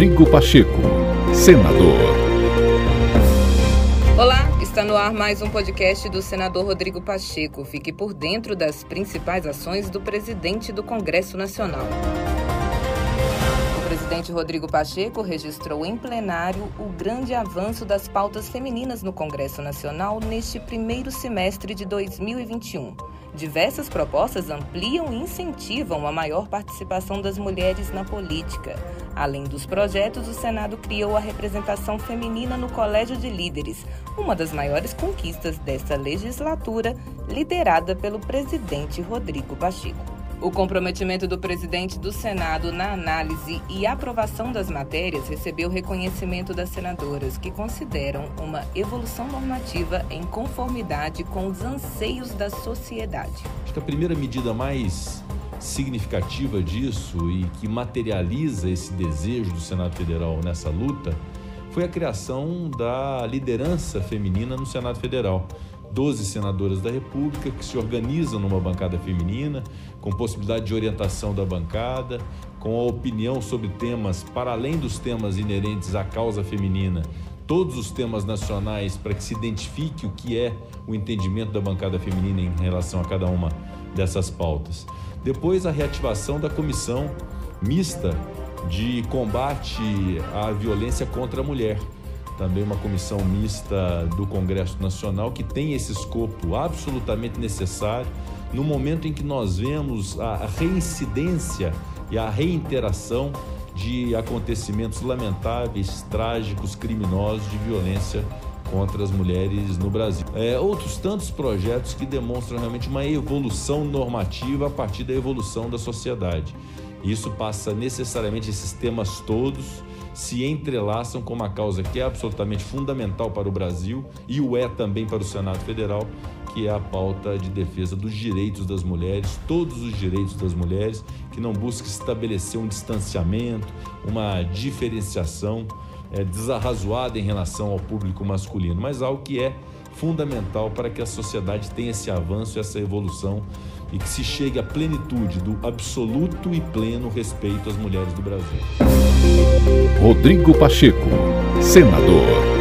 Rodrigo Pacheco, senador. Olá, está no ar mais um podcast do senador Rodrigo Pacheco. Fique por dentro das principais ações do presidente do Congresso Nacional. O presidente Rodrigo Pacheco registrou em plenário o grande avanço das pautas femininas no Congresso Nacional neste primeiro semestre de 2021. Diversas propostas ampliam e incentivam a maior participação das mulheres na política. Além dos projetos, o Senado criou a representação feminina no Colégio de Líderes, uma das maiores conquistas desta legislatura, liderada pelo presidente Rodrigo Pacheco. O comprometimento do presidente do Senado na análise e aprovação das matérias recebeu reconhecimento das senadoras, que consideram uma evolução normativa em conformidade com os anseios da sociedade. Acho que a primeira medida mais significativa disso e que materializa esse desejo do Senado Federal nessa luta foi a criação da liderança feminina no Senado Federal. 12 senadoras da República que se organizam numa bancada feminina, com possibilidade de orientação da bancada, com a opinião sobre temas para além dos temas inerentes à causa feminina, todos os temas nacionais para que se identifique o que é o entendimento da bancada feminina em relação a cada uma dessas pautas. Depois, a reativação da comissão mista de combate à violência contra a mulher também uma comissão mista do Congresso Nacional que tem esse escopo absolutamente necessário no momento em que nós vemos a reincidência e a reinteração de acontecimentos lamentáveis, trágicos, criminosos de violência contra as mulheres no Brasil. É, outros tantos projetos que demonstram realmente uma evolução normativa a partir da evolução da sociedade. Isso passa necessariamente esses temas todos se entrelaçam com uma causa que é absolutamente fundamental para o Brasil e o é também para o Senado Federal, que é a pauta de defesa dos direitos das mulheres, todos os direitos das mulheres, que não busca estabelecer um distanciamento, uma diferenciação é, desarrazoada em relação ao público masculino, mas algo que é fundamental para que a sociedade tenha esse avanço, essa evolução e que se chegue à plenitude do absoluto e pleno respeito às mulheres do Brasil. Rodrigo Pacheco, senador.